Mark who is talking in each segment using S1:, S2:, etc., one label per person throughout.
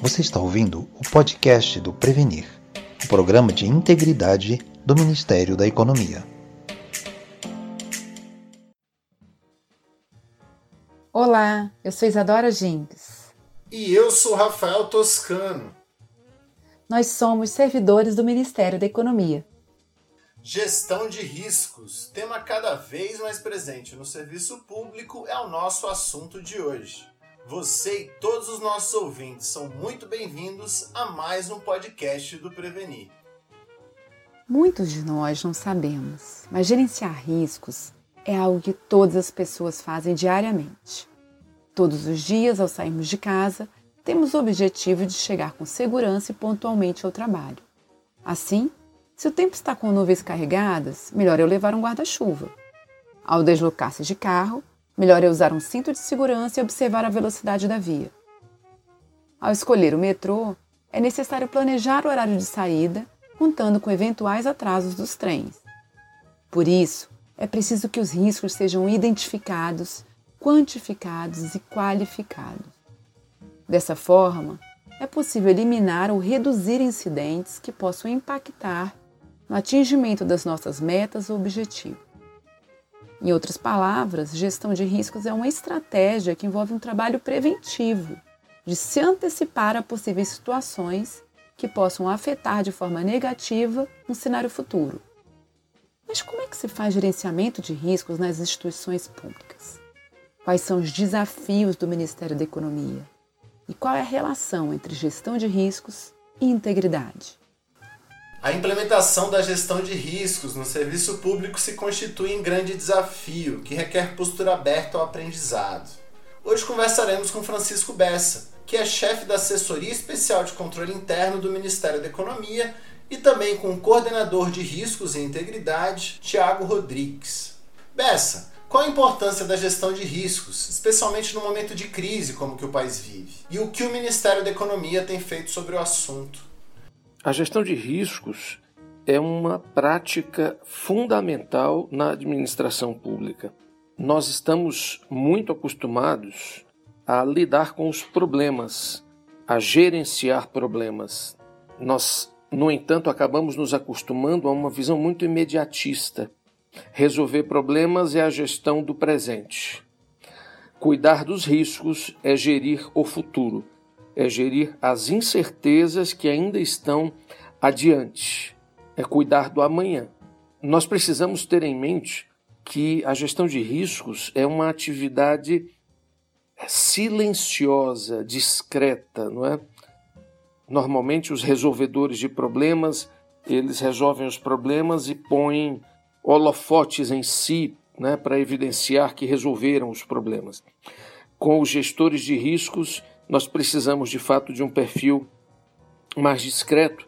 S1: Você está ouvindo o podcast do Prevenir, o programa de integridade do Ministério da Economia.
S2: Olá, eu sou Isadora Jinks.
S3: E eu sou Rafael Toscano.
S2: Nós somos servidores do Ministério da Economia.
S3: Gestão de riscos, tema cada vez mais presente no serviço público, é o nosso assunto de hoje. Você e todos os nossos ouvintes são muito bem-vindos a mais um podcast do Prevenir.
S2: Muitos de nós não sabemos, mas gerenciar riscos é algo que todas as pessoas fazem diariamente. Todos os dias, ao sairmos de casa, temos o objetivo de chegar com segurança e pontualmente ao trabalho. Assim, se o tempo está com nuvens carregadas, melhor eu levar um guarda-chuva. Ao deslocar-se de carro, Melhor é usar um cinto de segurança e observar a velocidade da via. Ao escolher o metrô, é necessário planejar o horário de saída, contando com eventuais atrasos dos trens. Por isso, é preciso que os riscos sejam identificados, quantificados e qualificados. Dessa forma, é possível eliminar ou reduzir incidentes que possam impactar no atingimento das nossas metas ou objetivos. Em outras palavras, gestão de riscos é uma estratégia que envolve um trabalho preventivo, de se antecipar a possíveis situações que possam afetar de forma negativa um cenário futuro. Mas como é que se faz gerenciamento de riscos nas instituições públicas? Quais são os desafios do Ministério da Economia? E qual é a relação entre gestão de riscos e integridade?
S3: A implementação da gestão de riscos no serviço público se constitui em grande desafio que requer postura aberta ao aprendizado. Hoje conversaremos com Francisco Bessa, que é chefe da Assessoria Especial de Controle Interno do Ministério da Economia, e também com o coordenador de riscos e integridade, Tiago Rodrigues. Bessa, qual a importância da gestão de riscos, especialmente no momento de crise como que o país vive? E o que o Ministério da Economia tem feito sobre o assunto?
S4: A gestão de riscos é uma prática fundamental na administração pública. Nós estamos muito acostumados a lidar com os problemas, a gerenciar problemas. Nós, no entanto, acabamos nos acostumando a uma visão muito imediatista. Resolver problemas é a gestão do presente. Cuidar dos riscos é gerir o futuro é gerir as incertezas que ainda estão adiante, é cuidar do amanhã. Nós precisamos ter em mente que a gestão de riscos é uma atividade silenciosa, discreta, não é? Normalmente os resolvedores de problemas, eles resolvem os problemas e põem holofotes em si, né, para evidenciar que resolveram os problemas. Com os gestores de riscos, nós precisamos de fato de um perfil mais discreto,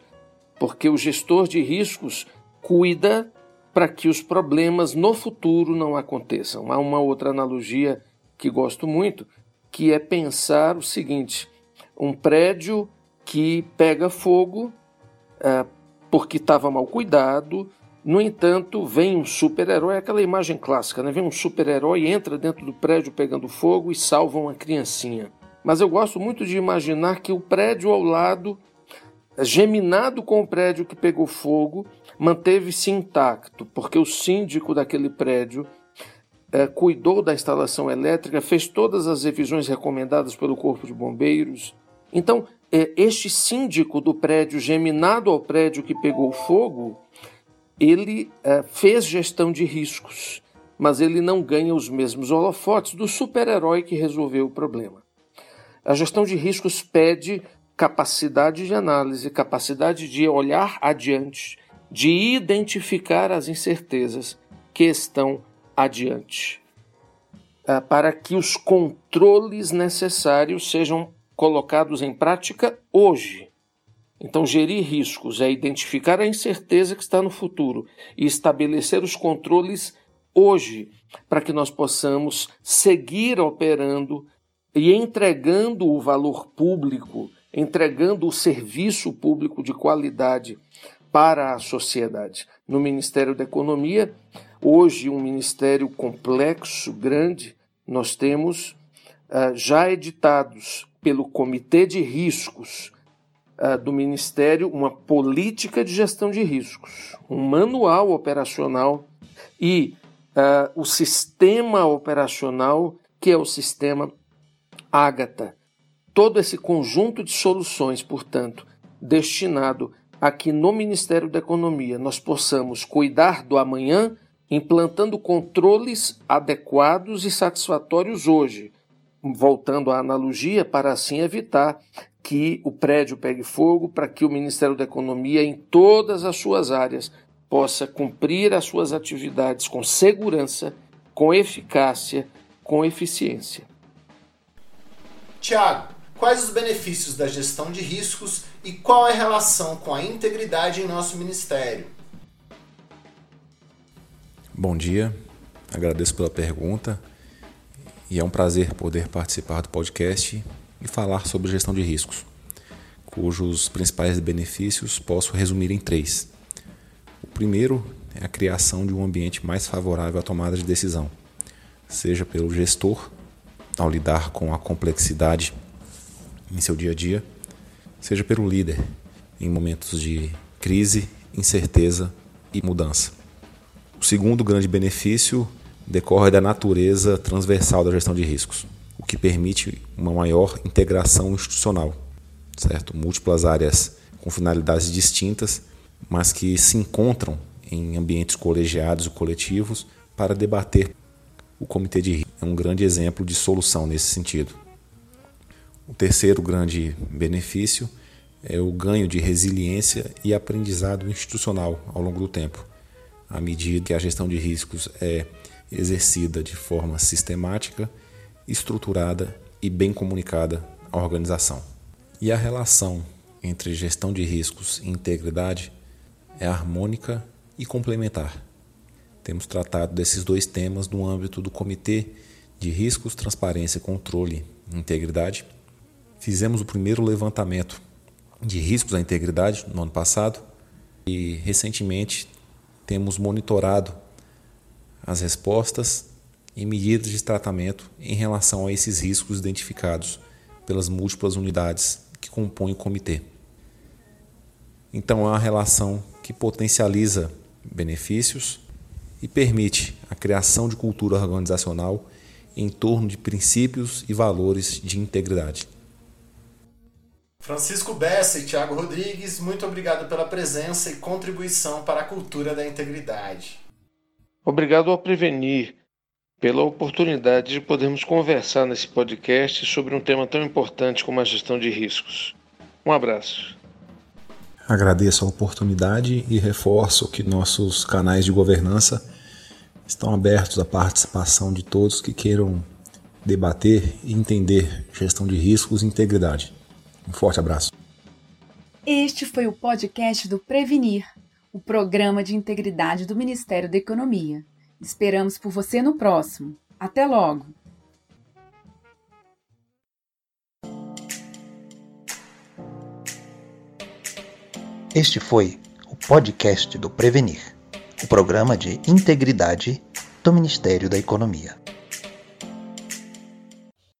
S4: porque o gestor de riscos cuida para que os problemas no futuro não aconteçam. Há uma outra analogia que gosto muito, que é pensar o seguinte: um prédio que pega fogo é, porque estava mal cuidado, no entanto, vem um super-herói, aquela imagem clássica, né? Vem um super-herói, entra dentro do prédio pegando fogo e salva uma criancinha. Mas eu gosto muito de imaginar que o prédio ao lado, geminado com o prédio que pegou fogo, manteve-se intacto, porque o síndico daquele prédio é, cuidou da instalação elétrica, fez todas as revisões recomendadas pelo Corpo de Bombeiros. Então, é, este síndico do prédio geminado ao prédio que pegou fogo, ele é, fez gestão de riscos, mas ele não ganha os mesmos holofotes do super-herói que resolveu o problema. A gestão de riscos pede capacidade de análise, capacidade de olhar adiante, de identificar as incertezas que estão adiante, ah, para que os controles necessários sejam colocados em prática hoje. Então, gerir riscos é identificar a incerteza que está no futuro e estabelecer os controles hoje, para que nós possamos seguir operando e entregando o valor público, entregando o serviço público de qualidade para a sociedade. No Ministério da Economia, hoje um ministério complexo, grande, nós temos uh, já editados pelo Comitê de Riscos uh, do Ministério uma política de gestão de riscos, um manual operacional e uh, o sistema operacional, que é o sistema Ágata. Todo esse conjunto de soluções, portanto, destinado a que no Ministério da Economia nós possamos cuidar do amanhã, implantando controles adequados e satisfatórios hoje, voltando à analogia, para assim evitar que o prédio pegue fogo, para que o Ministério da Economia, em todas as suas áreas, possa cumprir as suas atividades com segurança, com eficácia, com eficiência.
S3: Tiago, quais os benefícios da gestão de riscos e qual é a relação com a integridade em nosso ministério?
S5: Bom dia, agradeço pela pergunta e é um prazer poder participar do podcast e falar sobre gestão de riscos, cujos principais benefícios posso resumir em três. O primeiro é a criação de um ambiente mais favorável à tomada de decisão, seja pelo gestor, ao lidar com a complexidade em seu dia a dia, seja pelo líder, em momentos de crise, incerteza e mudança. O segundo grande benefício decorre da natureza transversal da gestão de riscos, o que permite uma maior integração institucional, certo? Múltiplas áreas com finalidades distintas, mas que se encontram em ambientes colegiados e coletivos para debater. O comitê de risco é um grande exemplo de solução nesse sentido. O terceiro grande benefício é o ganho de resiliência e aprendizado institucional ao longo do tempo, à medida que a gestão de riscos é exercida de forma sistemática, estruturada e bem comunicada à organização. E a relação entre gestão de riscos e integridade é harmônica e complementar. Temos tratado desses dois temas no âmbito do Comitê de Riscos, Transparência, Controle e Integridade. Fizemos o primeiro levantamento de riscos à integridade no ano passado e recentemente temos monitorado as respostas e medidas de tratamento em relação a esses riscos identificados pelas múltiplas unidades que compõem o comitê. Então, é uma relação que potencializa benefícios e permite a criação de cultura organizacional em torno de princípios e valores de integridade.
S3: Francisco Bessa e Tiago Rodrigues, muito obrigado pela presença e contribuição para a cultura da integridade.
S4: Obrigado ao Prevenir pela oportunidade de podermos conversar nesse podcast sobre um tema tão importante como a gestão de riscos. Um abraço.
S5: Agradeço a oportunidade e reforço que nossos canais de governança estão abertos à participação de todos que queiram debater e entender gestão de riscos e integridade. Um forte abraço.
S2: Este foi o podcast do Prevenir o programa de integridade do Ministério da Economia. Esperamos por você no próximo. Até logo!
S1: Este foi o podcast do Prevenir, o programa de integridade do Ministério da Economia.